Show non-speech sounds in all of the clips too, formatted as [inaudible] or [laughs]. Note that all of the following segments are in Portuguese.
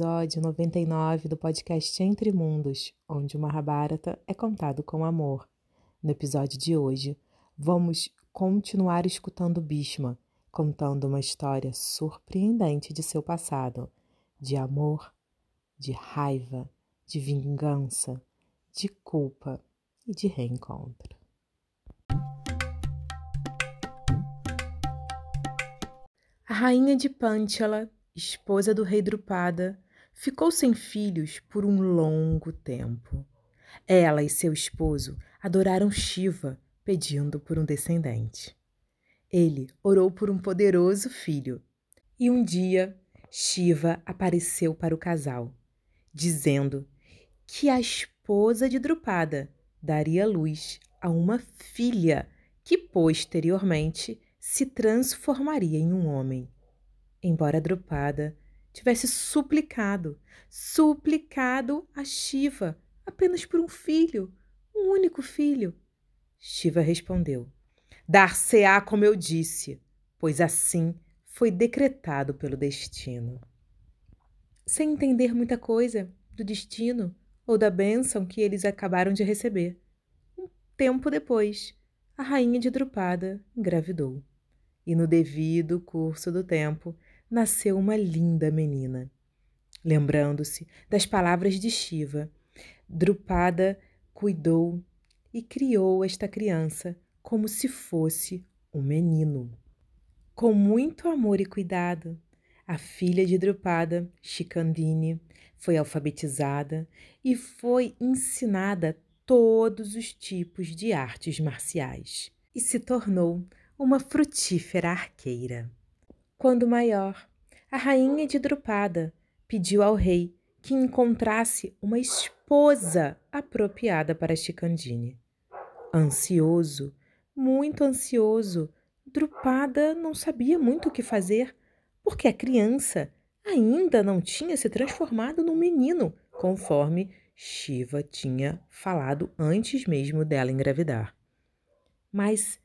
episódio 99 do podcast Entre Mundos, onde o Mahabharata é contado com amor. No episódio de hoje, vamos continuar escutando Bhishma, contando uma história surpreendente de seu passado, de amor, de raiva, de vingança, de culpa e de reencontro. A rainha de Panchala esposa do rei Drupada, ficou sem filhos por um longo tempo. Ela e seu esposo adoraram Shiva, pedindo por um descendente. Ele orou por um poderoso filho. E um dia, Shiva apareceu para o casal, dizendo que a esposa de Drupada daria luz a uma filha que posteriormente se transformaria em um homem embora Drupada tivesse suplicado, suplicado a Shiva apenas por um filho, um único filho. Shiva respondeu: Dar-se-á como eu disse, pois assim foi decretado pelo destino. Sem entender muita coisa do destino ou da bênção que eles acabaram de receber. Um tempo depois, a rainha de Drupada engravidou. E no devido curso do tempo, nasceu uma linda menina. Lembrando-se das palavras de Shiva, Drupada cuidou e criou esta criança como se fosse um menino. Com muito amor e cuidado, a filha de Drupada, Shikandini, foi alfabetizada e foi ensinada todos os tipos de artes marciais e se tornou uma frutífera arqueira. Quando maior, a rainha de Drupada pediu ao rei que encontrasse uma esposa apropriada para Chicandine. Ansioso, muito ansioso, Drupada não sabia muito o que fazer, porque a criança ainda não tinha se transformado num menino, conforme Shiva tinha falado antes mesmo dela engravidar. Mas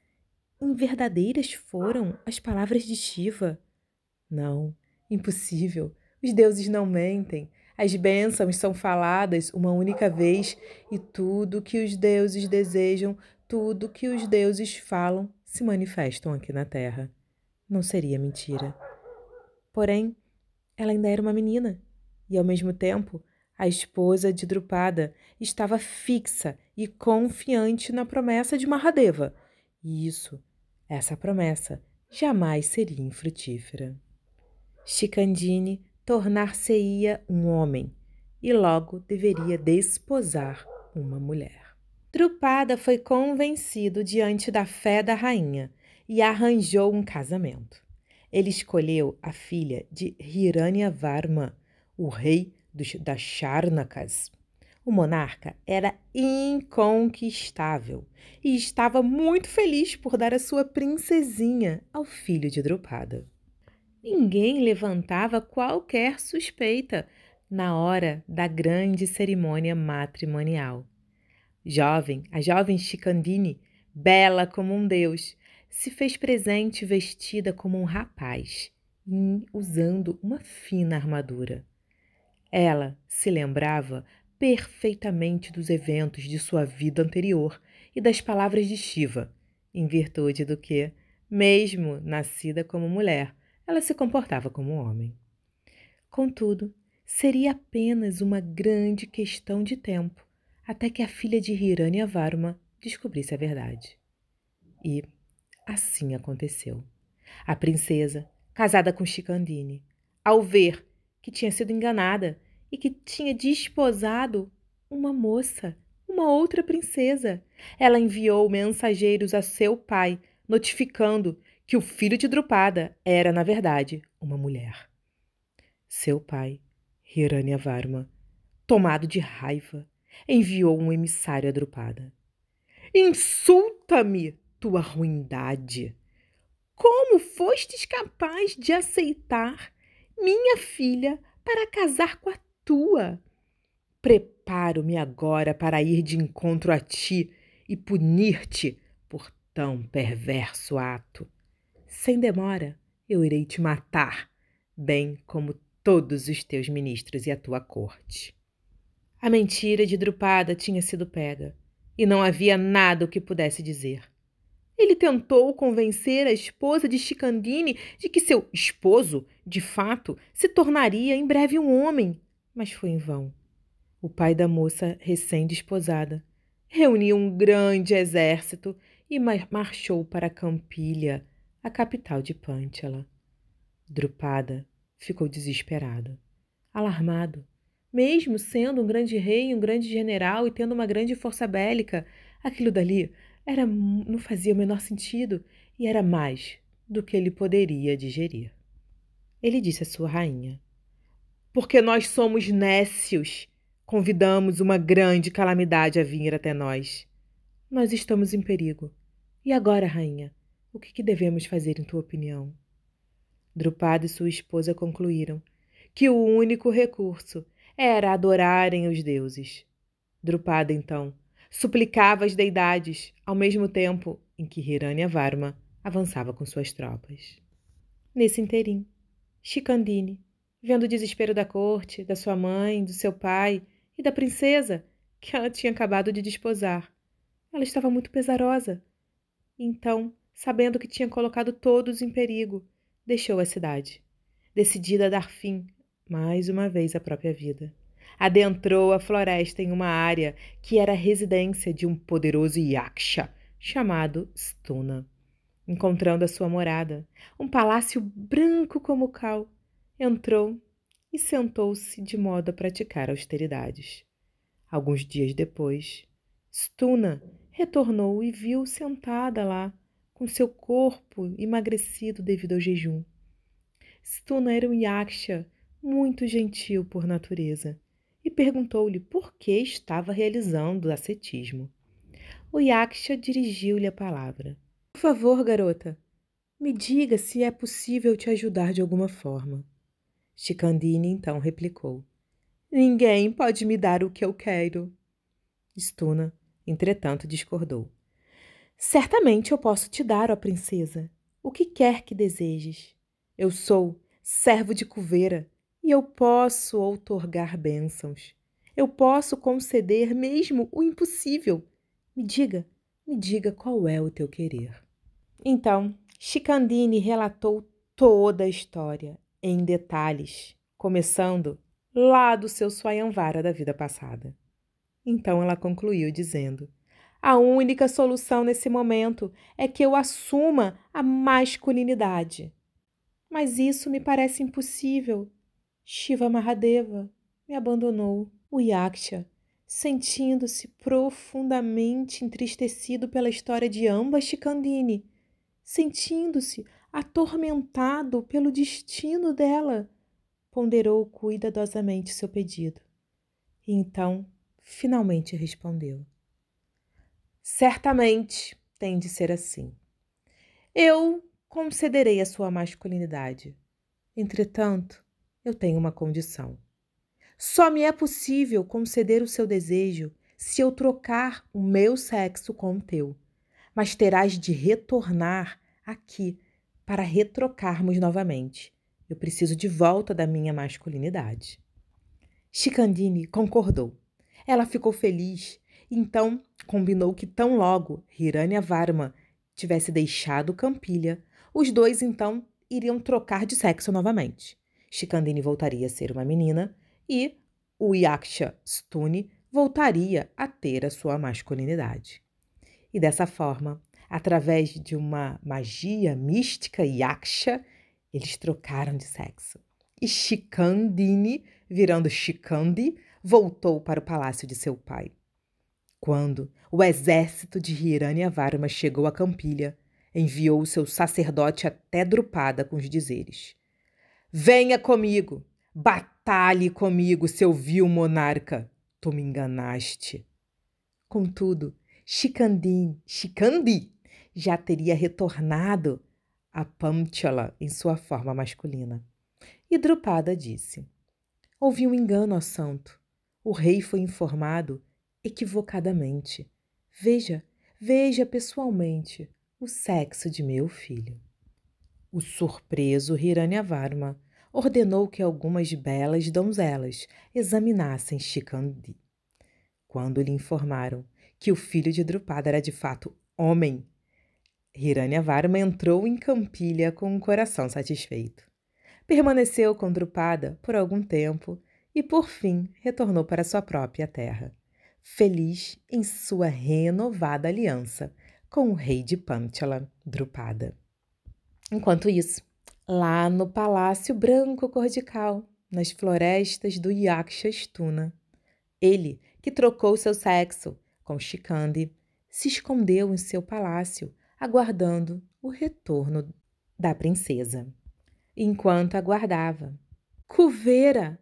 verdadeiras foram as palavras de Shiva. Não, impossível. Os deuses não mentem. As bênçãos são faladas uma única vez e tudo que os deuses desejam, tudo que os deuses falam, se manifestam aqui na terra. Não seria mentira. Porém, ela ainda era uma menina e, ao mesmo tempo, a esposa de Drupada estava fixa e confiante na promessa de Mahadeva. E isso, essa promessa, jamais seria infrutífera. Chicandine tornar-se-ia um homem e logo deveria desposar uma mulher. Drupada foi convencido diante da fé da rainha e arranjou um casamento. Ele escolheu a filha de Hiranyavarma, o rei dos, das Charnakas. O monarca era inconquistável e estava muito feliz por dar a sua princesinha ao filho de Drupada. Ninguém levantava qualquer suspeita na hora da grande cerimônia matrimonial. Jovem, a jovem Chicandine, bela como um deus, se fez presente vestida como um rapaz, usando uma fina armadura. Ela se lembrava perfeitamente dos eventos de sua vida anterior e das palavras de Shiva, em virtude do que, mesmo nascida como mulher, ela se comportava como um homem. Contudo, seria apenas uma grande questão de tempo até que a filha de Hiranyavarma descobrisse a verdade. E assim aconteceu. A princesa, casada com Chicandine, ao ver que tinha sido enganada e que tinha desposado uma moça, uma outra princesa, ela enviou mensageiros a seu pai, notificando que o filho de Drupada era, na verdade, uma mulher. Seu pai, Hiranyavarma, tomado de raiva, enviou um emissário a Drupada. Insulta-me, tua ruindade! Como fostes capaz de aceitar minha filha para casar com a tua? Preparo-me agora para ir de encontro a ti e punir-te por tão perverso ato. Sem demora, eu irei te matar, bem como todos os teus ministros e a tua corte. A mentira de Drupada tinha sido pega, e não havia nada o que pudesse dizer. Ele tentou convencer a esposa de Chicandine de que seu esposo, de fato, se tornaria em breve um homem, mas foi em vão. O pai da moça recém-desposada reuniu um grande exército e marchou para Campilha, a capital de Pântala. Drupada ficou desesperado, alarmado. Mesmo sendo um grande rei, um grande general e tendo uma grande força bélica, aquilo dali era, não fazia o menor sentido e era mais do que ele poderia digerir. Ele disse à sua rainha: Porque nós somos nécios, convidamos uma grande calamidade a vir até nós. Nós estamos em perigo. E agora, rainha, o que, que devemos fazer em tua opinião? Drupada e sua esposa concluíram que o único recurso era adorarem os deuses. Drupada, então, suplicava as deidades, ao mesmo tempo em que Varma avançava com suas tropas. Nesse interim, Chicandine, vendo o desespero da corte, da sua mãe, do seu pai e da princesa que ela tinha acabado de desposar, ela estava muito pesarosa. Então, sabendo que tinha colocado todos em perigo, deixou a cidade, decidida a dar fim, mais uma vez, à própria vida adentrou a floresta em uma área que era a residência de um poderoso Yaksha chamado Stuna. Encontrando a sua morada, um palácio branco como cal, entrou e sentou-se de modo a praticar austeridades. Alguns dias depois, Stuna retornou e viu sentada lá, com seu corpo emagrecido devido ao jejum. Stuna era um yaksha muito gentil por natureza e perguntou-lhe por que estava realizando o ascetismo. O Yaksha dirigiu-lhe a palavra. Por favor, garota, me diga se é possível te ajudar de alguma forma. Chicandine então replicou: Ninguém pode me dar o que eu quero. Stuna, entretanto, discordou. Certamente eu posso te dar, ó princesa, o que quer que desejes. Eu sou servo de Cuveira e eu posso outorgar bênçãos. Eu posso conceder mesmo o impossível. Me diga, me diga qual é o teu querer. Então, Chicandine relatou toda a história, em detalhes, começando lá do seu Swayamvara da vida passada. Então ela concluiu dizendo: A única solução nesse momento é que eu assuma a masculinidade. Mas isso me parece impossível. Shiva Mahadeva me abandonou. O Yaksha, sentindo-se profundamente entristecido pela história de Amba Shikandini, sentindo-se atormentado pelo destino dela, ponderou cuidadosamente seu pedido. E então, finalmente respondeu: Certamente tem de ser assim. Eu concederei a sua masculinidade. Entretanto, eu tenho uma condição. Só me é possível conceder o seu desejo se eu trocar o meu sexo com o teu, mas terás de retornar aqui para retrocarmos novamente. Eu preciso de volta da minha masculinidade. Chicandine concordou. Ela ficou feliz, então combinou que tão logo Hiranya Varma tivesse deixado Campilha, os dois então iriam trocar de sexo novamente. Shikandini voltaria a ser uma menina e o Yaksha Stuni voltaria a ter a sua masculinidade. E dessa forma, através de uma magia mística Yaksha, eles trocaram de sexo. E Shikandini, virando Shikandi, voltou para o palácio de seu pai. Quando o exército de Hiranyavarma chegou a Campilha, enviou seu sacerdote até Drupada com os dizeres: Venha comigo, batalhe comigo, seu vil monarca. Tu me enganaste. Contudo, Chicandim, Chicandi já teria retornado a Pamchala em sua forma masculina. E Drupada disse: Houve um engano, ó santo. O rei foi informado equivocadamente. Veja, veja pessoalmente o sexo de meu filho. O surpreso Hiranyavarma ordenou que algumas belas donzelas examinassem Chicandi. Quando lhe informaram que o filho de Drupada era de fato homem, Varma entrou em Campilha com um coração satisfeito. Permaneceu com Drupada por algum tempo e, por fim, retornou para sua própria terra, feliz em sua renovada aliança com o rei de Panchala, Drupada. Enquanto isso, lá no Palácio Branco Cordical, nas florestas do Yakshastuna, ele, que trocou seu sexo com Shikandi, se escondeu em seu palácio, aguardando o retorno da princesa. Enquanto aguardava, Kuvera,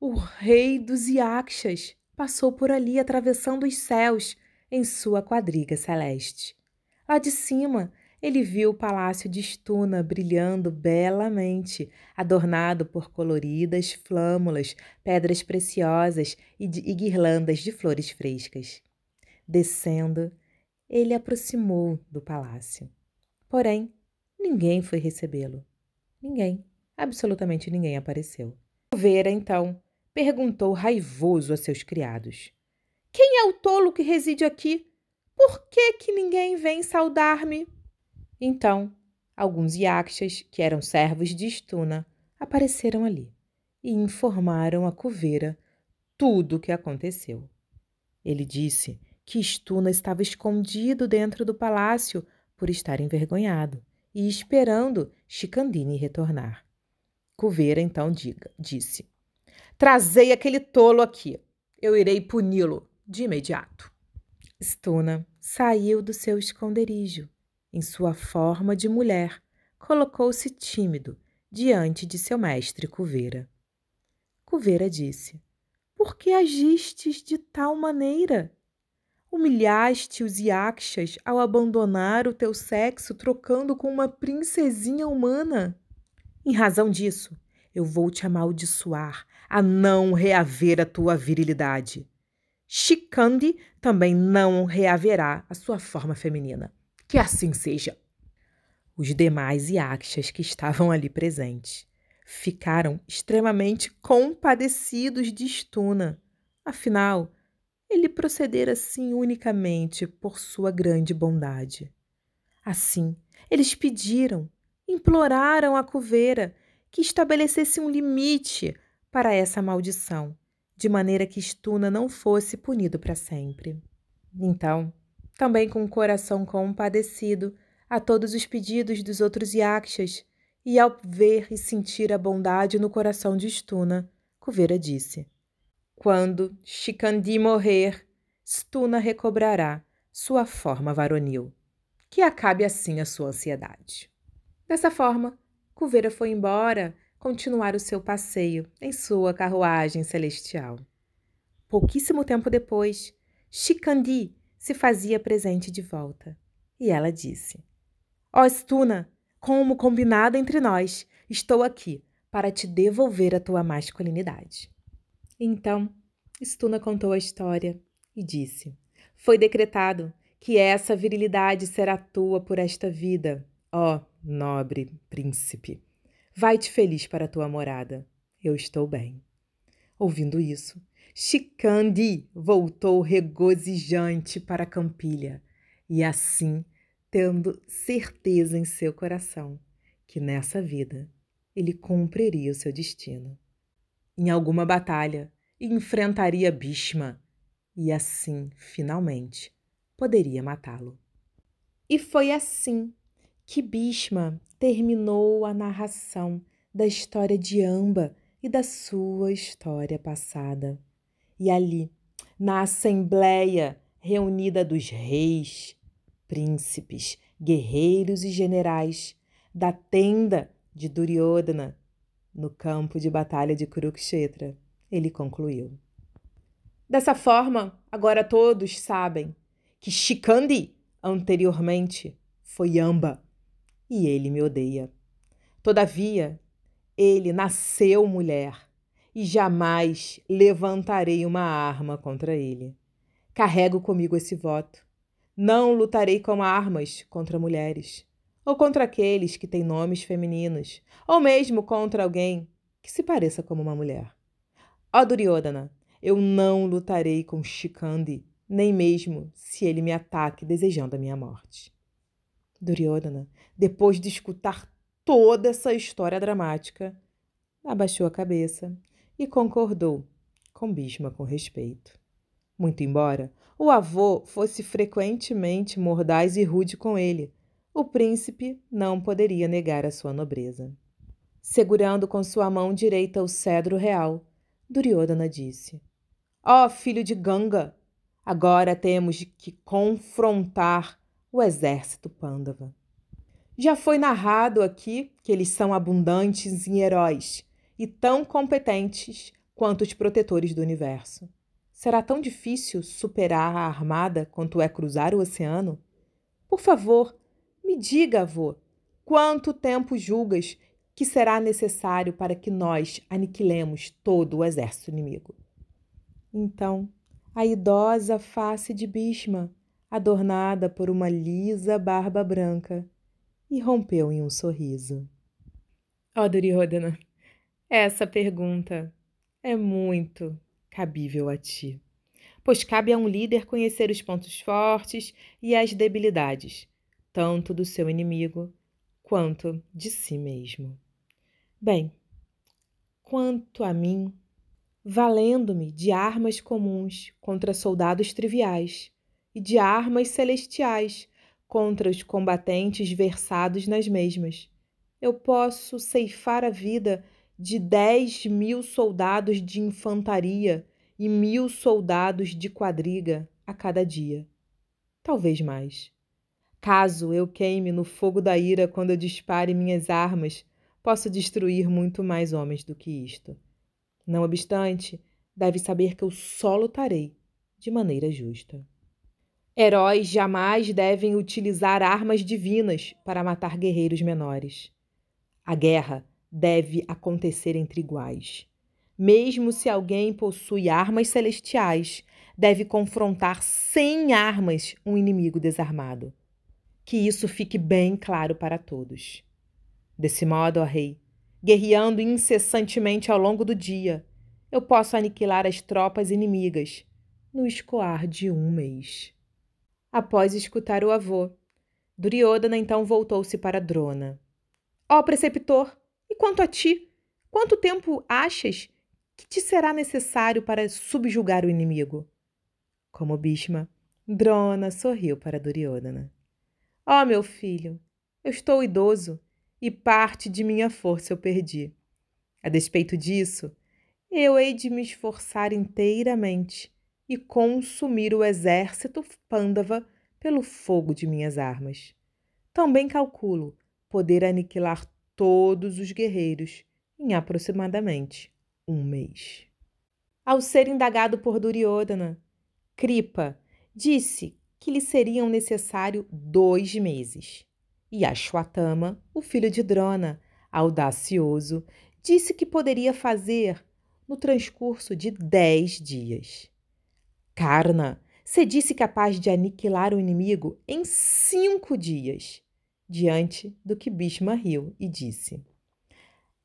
o rei dos Yakshas, passou por ali atravessando os céus em sua quadriga celeste. Lá de cima, ele viu o palácio de Stuna brilhando belamente, adornado por coloridas flâmulas, pedras preciosas e, de, e guirlandas de flores frescas. Descendo, ele aproximou do palácio. Porém, ninguém foi recebê-lo. Ninguém, absolutamente ninguém apareceu. Vera, então, perguntou raivoso a seus criados: Quem é o tolo que reside aqui? Por que, que ninguém vem saudar-me? Então, alguns yakshas, que eram servos de Stuna, apareceram ali e informaram a coveira tudo o que aconteceu. Ele disse que Stuna estava escondido dentro do palácio por estar envergonhado e esperando Chicandine retornar. Coveira então diga, disse: Trazei aquele tolo aqui. Eu irei puni-lo de imediato. Stuna saiu do seu esconderijo em sua forma de mulher, colocou-se tímido diante de seu mestre Cuveira. Cuveira disse: Por que agistes de tal maneira? Humilhaste os Yakshas ao abandonar o teu sexo trocando com uma princesinha humana. Em razão disso, eu vou te amaldiçoar a não reaver a tua virilidade. Shikandi também não reaverá a sua forma feminina. Que assim seja. Os demais Yakshas que estavam ali presentes ficaram extremamente compadecidos de Stuna. Afinal, ele procedera assim unicamente por sua grande bondade. Assim, eles pediram, imploraram a coveira que estabelecesse um limite para essa maldição, de maneira que Stuna não fosse punido para sempre. Então, também com o coração compadecido a todos os pedidos dos outros yakshas, e ao ver e sentir a bondade no coração de Stuna, Kuvera disse: Quando Shikandi morrer, Stuna recobrará sua forma varonil. Que acabe assim a sua ansiedade. Dessa forma, Kuvera foi embora continuar o seu passeio em sua carruagem celestial. Pouquíssimo tempo depois, Shikandi se fazia presente de volta. E ela disse: Ó oh, Stuna, como combinado entre nós, estou aqui para te devolver a tua masculinidade. Então, Stuna contou a história e disse: Foi decretado que essa virilidade será tua por esta vida, ó nobre príncipe. Vai-te feliz para tua morada. Eu estou bem. Ouvindo isso, Chicandi voltou regozijante para a Campilha e assim tendo certeza em seu coração que nessa vida ele cumpriria o seu destino. Em alguma batalha enfrentaria Bhishma e assim, finalmente, poderia matá-lo. E foi assim que Bhishma terminou a narração da história de Amba e da sua história passada. E ali, na assembleia reunida dos reis, príncipes, guerreiros e generais, da tenda de Duryodhana, no campo de batalha de Kurukshetra, ele concluiu. Dessa forma, agora todos sabem que Shikandi anteriormente foi Amba e ele me odeia. Todavia, ele nasceu mulher e jamais levantarei uma arma contra ele. Carrego comigo esse voto. Não lutarei com armas contra mulheres, ou contra aqueles que têm nomes femininos, ou mesmo contra alguém que se pareça como uma mulher. Ó Duryodhana, eu não lutarei com Shikandi, nem mesmo se ele me ataque desejando a minha morte. Duryodhana, depois de escutar toda essa história dramática, abaixou a cabeça e concordou com Bhishma com respeito. Muito embora o avô fosse frequentemente mordaz e rude com ele, o príncipe não poderia negar a sua nobreza. Segurando com sua mão direita o cedro real, Duryodhana disse: Ó oh, filho de Ganga, agora temos que confrontar o exército Pandava. Já foi narrado aqui que eles são abundantes em heróis e tão competentes quanto os protetores do universo. Será tão difícil superar a armada quanto é cruzar o oceano? Por favor, me diga, avô, quanto tempo julgas que será necessário para que nós aniquilemos todo o exército inimigo? Então, a idosa face de Bhishma, adornada por uma lisa barba branca, irrompeu em um sorriso. Ó Duryodhana, essa pergunta é muito cabível a ti, pois cabe a um líder conhecer os pontos fortes e as debilidades, tanto do seu inimigo quanto de si mesmo. Bem, quanto a mim, valendo-me de armas comuns contra soldados triviais e de armas celestiais contra os combatentes versados nas mesmas, eu posso ceifar a vida de dez mil soldados de infantaria e mil soldados de quadriga a cada dia. Talvez mais. Caso eu queime no fogo da ira quando eu dispare minhas armas, posso destruir muito mais homens do que isto. Não obstante, deve saber que eu só lutarei de maneira justa. Heróis jamais devem utilizar armas divinas para matar guerreiros menores. A guerra deve acontecer entre iguais. Mesmo se alguém possui armas celestiais, deve confrontar sem armas um inimigo desarmado que isso fique bem claro para todos. Desse modo, ó Rei, guerreando incessantemente ao longo do dia, eu posso aniquilar as tropas inimigas no escoar de um mês. Após escutar o avô, Duryodhana então voltou-se para Drona. Ó preceptor, e quanto a ti, quanto tempo achas que te será necessário para subjugar o inimigo? Como Bhishma, Drona sorriu para Duryodhana. Ó oh, meu filho, eu estou idoso e parte de minha força eu perdi. A despeito disso, eu hei de me esforçar inteiramente e consumir o exército Pândava pelo fogo de minhas armas. Também calculo poder aniquilar todos os guerreiros em aproximadamente um mês. Ao ser indagado por Duryodhana, Kripa disse que lhe seriam necessários dois meses. E Ashwatthama, o filho de Drona, audacioso, disse que poderia fazer no transcurso de dez dias. Karna se disse capaz de aniquilar o inimigo em cinco dias, diante do que Bhishma riu e disse: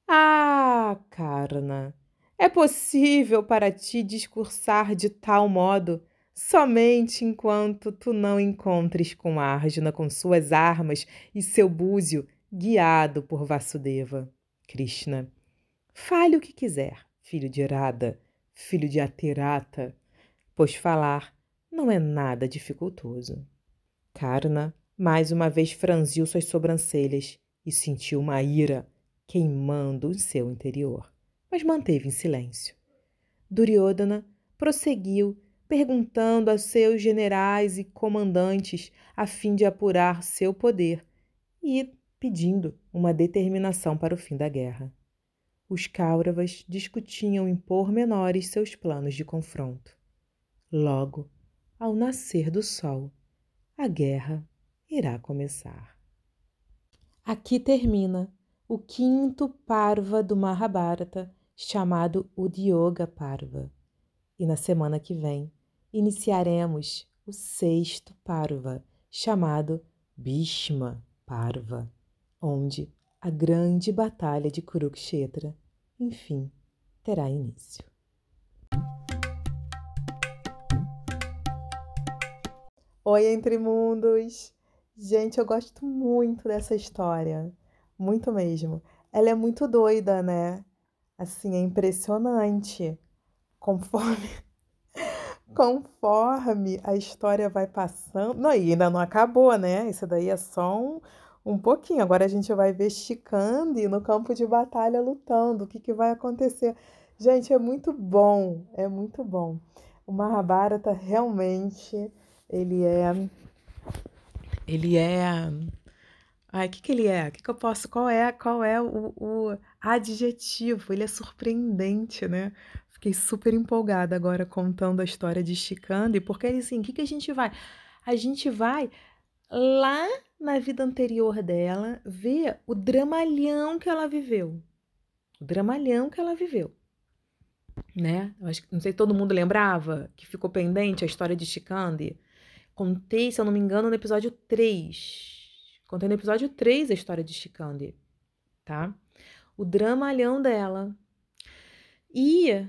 Ah, Karna, é possível para ti discursar de tal modo somente enquanto tu não encontres com Arjuna com suas armas e seu búzio guiado por Vasudeva. Krishna. Fale o que quiser, filho de Irada, filho de Atirata, pois falar não é nada dificultoso. Karna mais uma vez franziu suas sobrancelhas e sentiu uma ira queimando em seu interior, mas manteve em silêncio. Duryodhana prosseguiu perguntando a seus generais e comandantes a fim de apurar seu poder e pedindo uma determinação para o fim da guerra. Os Kauravas discutiam em pormenores seus planos de confronto. Logo, ao nascer do sol, a guerra irá começar. Aqui termina o quinto Parva do Mahabharata, chamado Udyoga Parva. E na semana que vem iniciaremos o sexto Parva, chamado Bhishma Parva, onde a grande batalha de Kurukshetra enfim, terá início. Oi, Entre Mundos! Gente, eu gosto muito dessa história, muito mesmo. Ela é muito doida, né? Assim, é impressionante. Conforme [laughs] conforme a história vai passando. Não, e ainda não acabou, né? Isso daí é só um, um pouquinho. Agora a gente vai ver Chicande no campo de batalha lutando. O que, que vai acontecer? Gente, é muito bom, é muito bom. O Mahabharata realmente ele é ele é Ai, o que, que ele é? O que, que eu posso? Qual é, qual é o, o adjetivo? Ele é surpreendente, né? Fiquei super empolgada agora contando a história de Chicande, porque assim, o que, que a gente vai? A gente vai lá na vida anterior dela ver o dramalhão que ela viveu. O dramalhão que ela viveu. Né? Eu acho, não sei se todo mundo lembrava que ficou pendente a história de Chicande. Contei, se eu não me engano, no episódio 3 Contei no episódio 3 a história de Chicande, tá? O dramalhão dela. E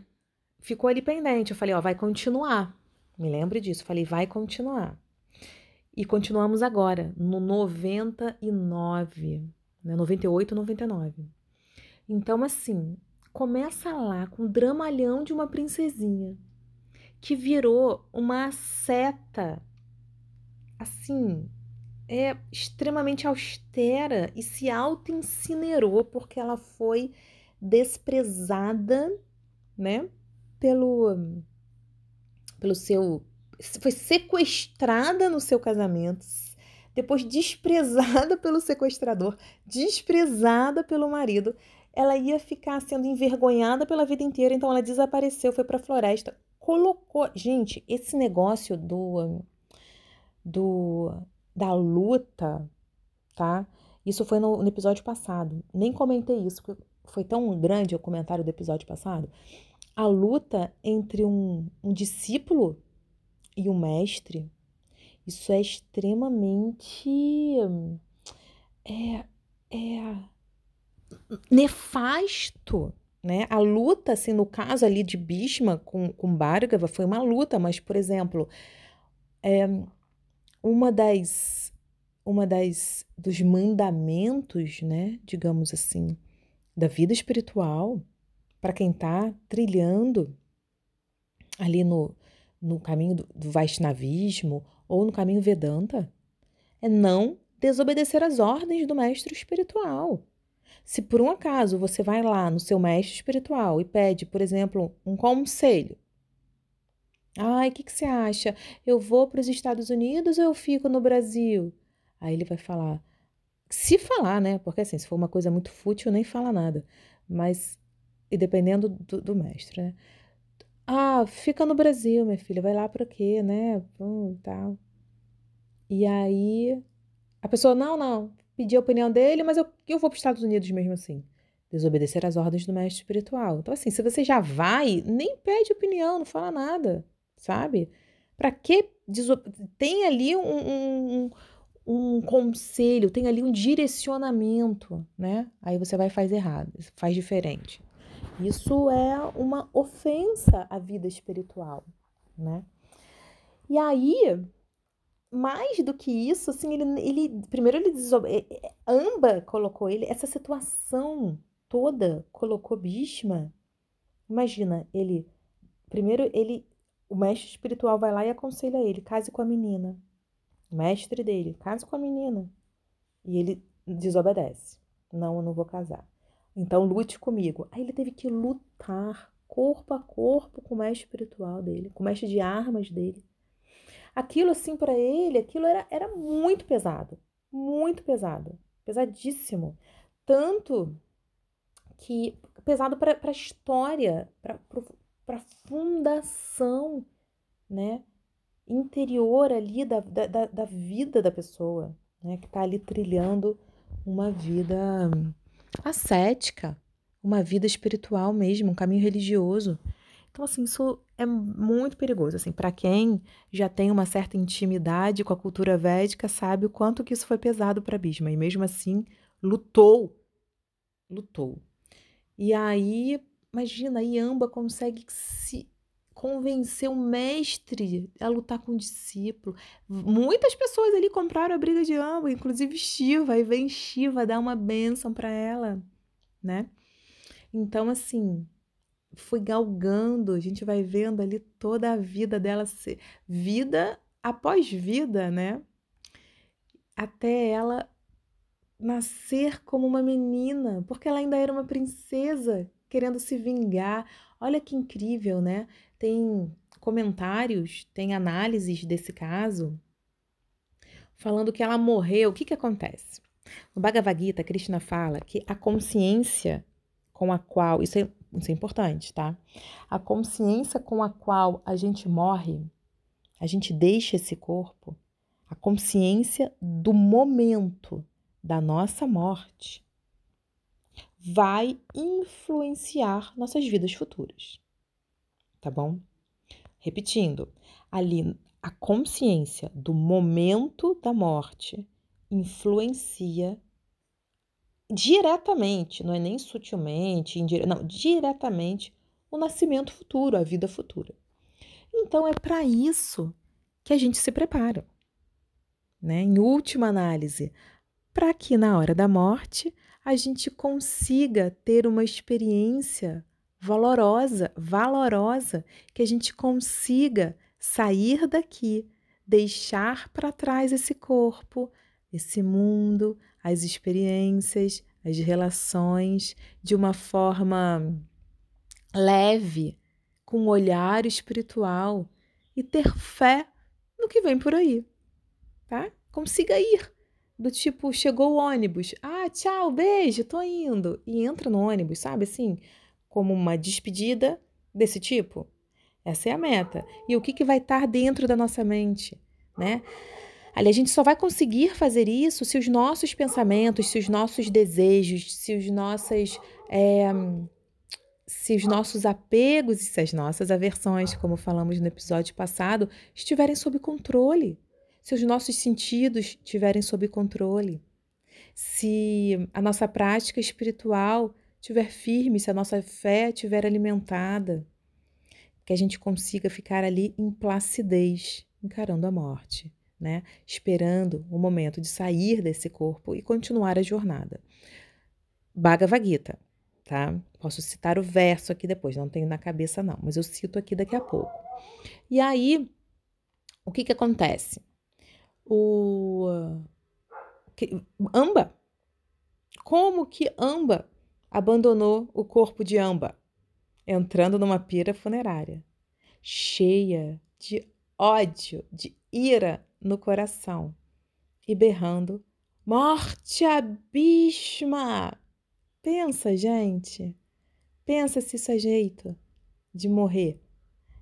ficou ali pendente. Eu falei, ó, vai continuar. Me lembre disso. falei, vai continuar. E continuamos agora, no 99, né? 98, 99. Então, assim, começa lá com o dramalhão de uma princesinha que virou uma seta, assim, é extremamente austera e se auto-incinerou porque ela foi desprezada, né, pelo pelo seu foi sequestrada no seu casamento, depois desprezada pelo sequestrador, desprezada pelo marido, ela ia ficar sendo envergonhada pela vida inteira, então ela desapareceu, foi para a floresta, colocou, gente, esse negócio do do da luta, tá? Isso foi no, no episódio passado. Nem comentei isso, porque foi tão grande o comentário do episódio passado. A luta entre um, um discípulo e um mestre, isso é extremamente. É, é nefasto, né? A luta, assim, no caso ali de Bhishma com, com Bhargava, foi uma luta, mas, por exemplo, é, uma das uma das dos mandamentos, né, digamos assim, da vida espiritual para quem está trilhando ali no, no caminho do, do Vaishnavismo ou no caminho Vedanta é não desobedecer às ordens do mestre espiritual. Se por um acaso você vai lá no seu mestre espiritual e pede, por exemplo, um conselho, Ai, o que, que você acha? Eu vou para os Estados Unidos ou eu fico no Brasil? Aí ele vai falar. Se falar, né? Porque assim, se for uma coisa muito fútil, nem fala nada. Mas, e dependendo do, do mestre, né? Ah, fica no Brasil, minha filha, vai lá para quê, né? Hum, tal. E aí, a pessoa, não, não, pedi a opinião dele, mas eu, eu vou para os Estados Unidos mesmo assim. Desobedecer às ordens do mestre espiritual. Então, assim, se você já vai, nem pede opinião, não fala nada sabe? Para que tem ali um, um, um, conselho, tem ali um direcionamento, né? Aí você vai faz errado, faz diferente. Isso é uma ofensa à vida espiritual, né? E aí, mais do que isso, assim, ele, ele primeiro ele desobe... Amba colocou ele, essa situação toda colocou Bhishma. Imagina, ele primeiro ele o mestre espiritual vai lá e aconselha ele: case com a menina. O mestre dele, case com a menina. E ele desobedece: não, eu não vou casar. Então lute comigo. Aí ele teve que lutar corpo a corpo com o mestre espiritual dele, com o mestre de armas dele. Aquilo, assim, para ele, aquilo era, era muito pesado. Muito pesado. Pesadíssimo. Tanto que pesado para a história, para para fundação, né, interior ali da, da, da vida da pessoa, né, que está ali trilhando uma vida ascética, uma vida espiritual mesmo, um caminho religioso. Então, assim, isso é muito perigoso. Assim, para quem já tem uma certa intimidade com a cultura védica, sabe o quanto que isso foi pesado para Bhishma. E mesmo assim, lutou. Lutou. E aí, imagina, aí Amba consegue se convencer o mestre a lutar com o discípulo. Muitas pessoas ali compraram a briga de Amba, inclusive Shiva, e vem Shiva dar uma bênção para ela, né? Então, assim, foi galgando, a gente vai vendo ali toda a vida dela, ser vida após vida, né? Até ela nascer como uma menina, porque ela ainda era uma princesa querendo se vingar. Olha que incrível, né? Tem comentários, tem análises desse caso falando que ela morreu. O que que acontece? No Bhagavad Gita, Krishna fala que a consciência com a qual, isso é, isso é importante, tá? A consciência com a qual a gente morre, a gente deixa esse corpo, a consciência do momento da nossa morte vai influenciar nossas vidas futuras. Tá bom? Repetindo, ali a consciência do momento da morte influencia diretamente, não é nem sutilmente, indire... não, diretamente o nascimento futuro, a vida futura. Então é para isso que a gente se prepara. Né? Em última análise, para que na hora da morte a gente consiga ter uma experiência valorosa, valorosa, que a gente consiga sair daqui, deixar para trás esse corpo, esse mundo, as experiências, as relações de uma forma leve, com um olhar espiritual e ter fé no que vem por aí, tá? Consiga ir do tipo, chegou o ônibus, ah, tchau, beijo, tô indo, e entra no ônibus, sabe assim, como uma despedida desse tipo. Essa é a meta. E o que, que vai estar dentro da nossa mente, né? Ali a gente só vai conseguir fazer isso se os nossos pensamentos, se os nossos desejos, se os nossos, é, se os nossos apegos e se as nossas aversões, como falamos no episódio passado, estiverem sob controle se os nossos sentidos estiverem sob controle, se a nossa prática espiritual estiver firme, se a nossa fé estiver alimentada, que a gente consiga ficar ali em placidez, encarando a morte, né? Esperando o momento de sair desse corpo e continuar a jornada. Bhagavad Gita, tá? Posso citar o verso aqui depois, não tenho na cabeça não, mas eu cito aqui daqui a pouco. E aí, o que que acontece? O que, Amba. Como que Amba abandonou o corpo de Amba? Entrando numa pira funerária, cheia de ódio, de ira no coração e berrando: Morte abisma! Pensa, gente. Pensa se isso é jeito de morrer.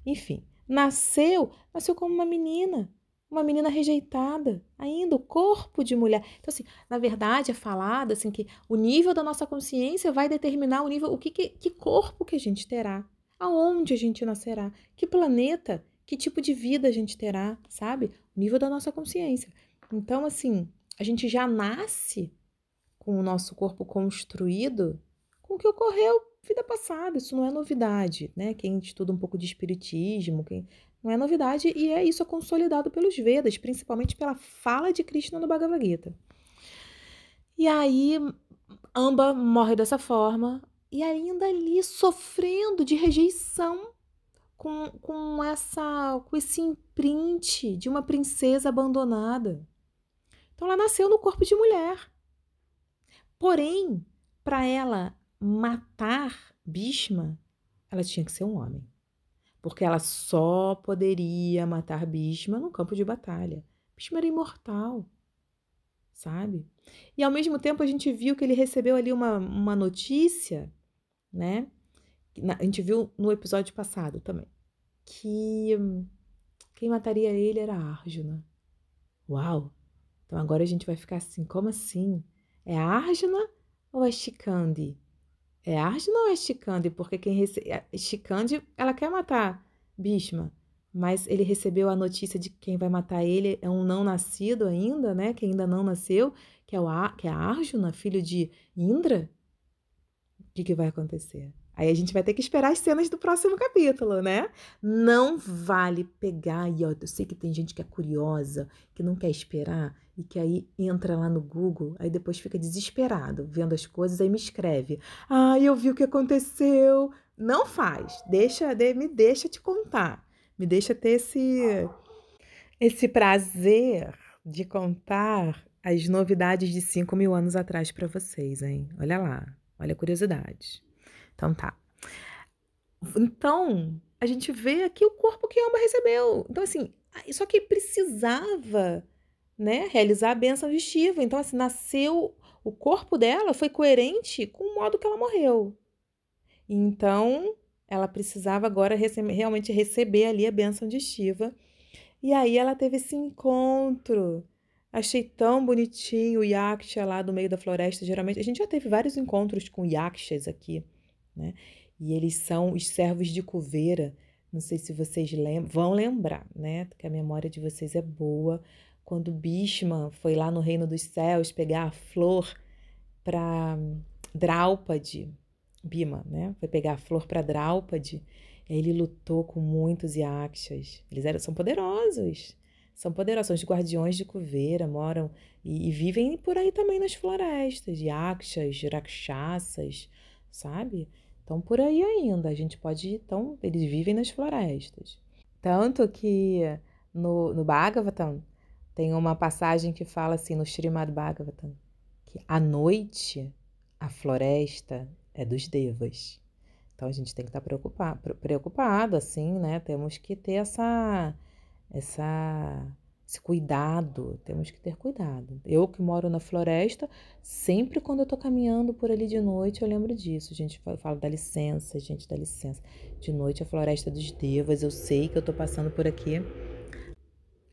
Enfim, nasceu, nasceu como uma menina uma menina rejeitada, ainda o corpo de mulher. Então, assim, na verdade, é falado assim que o nível da nossa consciência vai determinar o nível, o que, que, que corpo que a gente terá, aonde a gente nascerá, que planeta, que tipo de vida a gente terá, sabe? O nível da nossa consciência. Então, assim, a gente já nasce com o nosso corpo construído com o que ocorreu vida passada, isso não é novidade, né? Quem estuda um pouco de espiritismo, quem não é novidade e é isso é consolidado pelos Vedas, principalmente pela fala de Krishna no Bhagavad Gita. E aí Amba morre dessa forma e ainda ali sofrendo de rejeição com, com essa com esse imprint de uma princesa abandonada. Então ela nasceu no corpo de mulher. Porém, para ela matar Bhishma, ela tinha que ser um homem porque ela só poderia matar Bhishma no campo de batalha. Bhishma era imortal, sabe? E ao mesmo tempo a gente viu que ele recebeu ali uma, uma notícia, né? A gente viu no episódio passado também, que quem mataria ele era Arjuna. Uau! Então agora a gente vai ficar assim, como assim? É Arjuna ou é Shikandi? É Arjuna ou é Shikandi? Porque quem recebe. Shikandi, ela quer matar Bhishma, mas ele recebeu a notícia de que quem vai matar ele é um não nascido ainda, né? Que ainda não nasceu, que é, o Ar... que é Arjuna, filho de Indra, que, que vai acontecer? Aí a gente vai ter que esperar as cenas do próximo capítulo, né? Não vale pegar e ó, eu sei que tem gente que é curiosa, que não quer esperar e que aí entra lá no Google, aí depois fica desesperado vendo as coisas, aí me escreve: "Ah, eu vi o que aconteceu". Não faz. Deixa, me deixa te contar. Me deixa ter esse esse prazer de contar as novidades de 5 mil anos atrás para vocês, hein? Olha lá, olha a curiosidade. Então tá. Então, a gente vê aqui o corpo que Amba recebeu. Então, assim, só que precisava, né, realizar a bênção de Shiva. Então, assim, nasceu, o corpo dela foi coerente com o modo que ela morreu. Então, ela precisava agora rece realmente receber ali a bênção de Shiva. E aí ela teve esse encontro. Achei tão bonitinho o Yaksha lá do meio da floresta. Geralmente, a gente já teve vários encontros com Yakshas aqui né? E eles são os servos de coveira. Não sei se vocês lembram, vão lembrar, né? Que a memória de vocês é boa. Quando Bhishma foi lá no reino dos céus pegar a flor para Draupadi, Bima, né? Foi pegar a flor para Draupadi. Ele lutou com muitos yakshas. Eles eram, são poderosos. São poderosos, são os guardiões de coveira, moram e, e vivem por aí também nas florestas. Yakshas, rakshasas, sabe? Então, por aí ainda, a gente pode. Então, eles vivem nas florestas. Tanto que no, no Bhagavatam tem uma passagem que fala assim, no Srimad Bhagavatam, que à noite a floresta é dos devas. Então a gente tem que estar preocupado, preocupado assim, né? Temos que ter essa, essa esse cuidado, temos que ter cuidado. Eu que moro na floresta, sempre quando eu tô caminhando por ali de noite, eu lembro disso. Gente, eu falo, dá licença, gente, dá licença. De noite a floresta dos devas, eu sei que eu tô passando por aqui.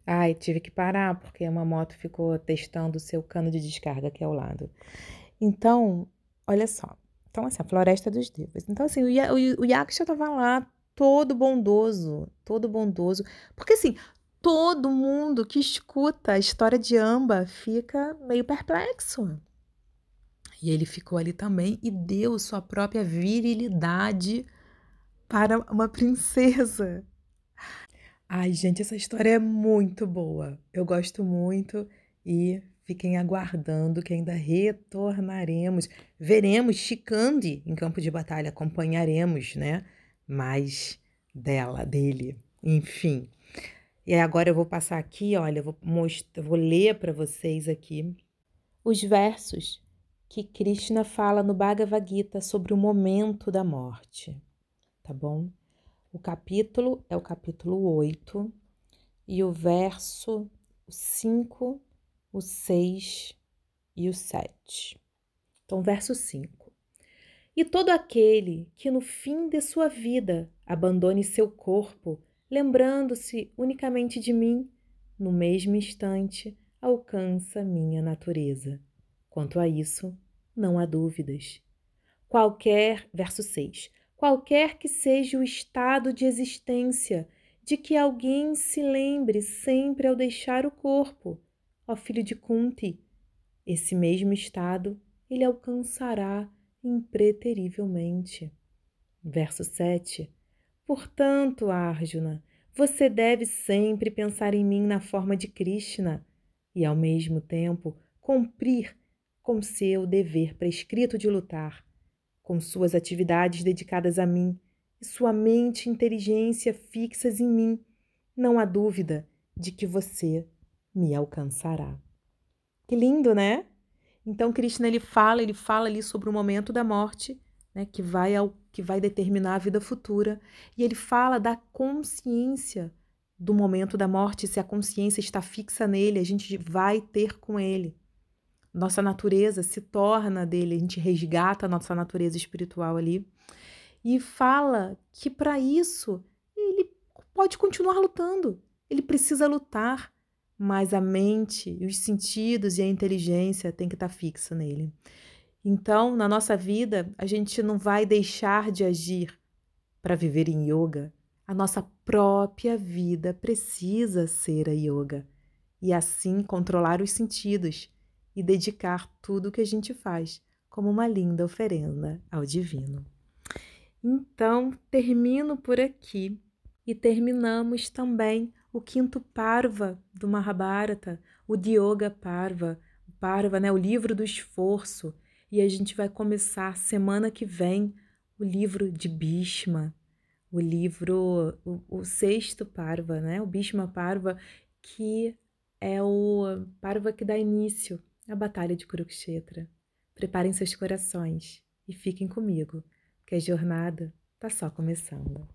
Ai, tive que parar porque uma moto ficou testando o seu cano de descarga aqui ao lado. Então, olha só. Então, assim, a floresta dos devas. Então, assim, o, o, o Yaksha tava lá, todo bondoso, todo bondoso. Porque, assim, todo mundo que escuta a história de Amba fica meio perplexo. E ele ficou ali também e deu sua própria virilidade para uma princesa. Ai, gente, essa história é muito boa. Eu gosto muito e fiquem aguardando que ainda retornaremos. Veremos Chicande em campo de batalha, acompanharemos, né? Mais dela, dele. Enfim, e agora eu vou passar aqui, olha, vou mostrar, vou ler para vocês aqui os versos que Krishna fala no Bhagavad Gita sobre o momento da morte, tá bom? O capítulo é o capítulo 8 e o verso 5, o 6 e o 7. Então, verso 5. E todo aquele que no fim de sua vida abandone seu corpo lembrando-se unicamente de mim, no mesmo instante alcança minha natureza. Quanto a isso, não há dúvidas. Qualquer, verso 6, qualquer que seja o estado de existência de que alguém se lembre sempre ao deixar o corpo, ó filho de Kunti, esse mesmo estado ele alcançará impreterivelmente. Verso 7. Portanto, Arjuna, você deve sempre pensar em mim na forma de Krishna e, ao mesmo tempo, cumprir com seu dever prescrito de lutar, com suas atividades dedicadas a mim e sua mente e inteligência fixas em mim. Não há dúvida de que você me alcançará. Que lindo, né? Então Krishna ele fala, ele fala ali sobre o momento da morte né, que, vai ao, que vai determinar a vida futura. E ele fala da consciência do momento da morte, se a consciência está fixa nele, a gente vai ter com ele. Nossa natureza se torna dele, a gente resgata a nossa natureza espiritual ali. E fala que para isso ele pode continuar lutando, ele precisa lutar, mas a mente, os sentidos e a inteligência tem que estar fixa nele. Então, na nossa vida, a gente não vai deixar de agir para viver em yoga. A nossa própria vida precisa ser a yoga e assim controlar os sentidos e dedicar tudo o que a gente faz como uma linda oferenda ao divino. Então, termino por aqui e terminamos também o quinto Parva do Mahabharata, o Dioga Parva, o Parva, né, o livro do esforço, e a gente vai começar semana que vem o livro de Bhishma, o livro, o, o sexto Parva, né, o Bhishma Parva, que é o Parva que dá início à Batalha de Kurukshetra. Preparem seus corações e fiquem comigo, que a jornada está só começando.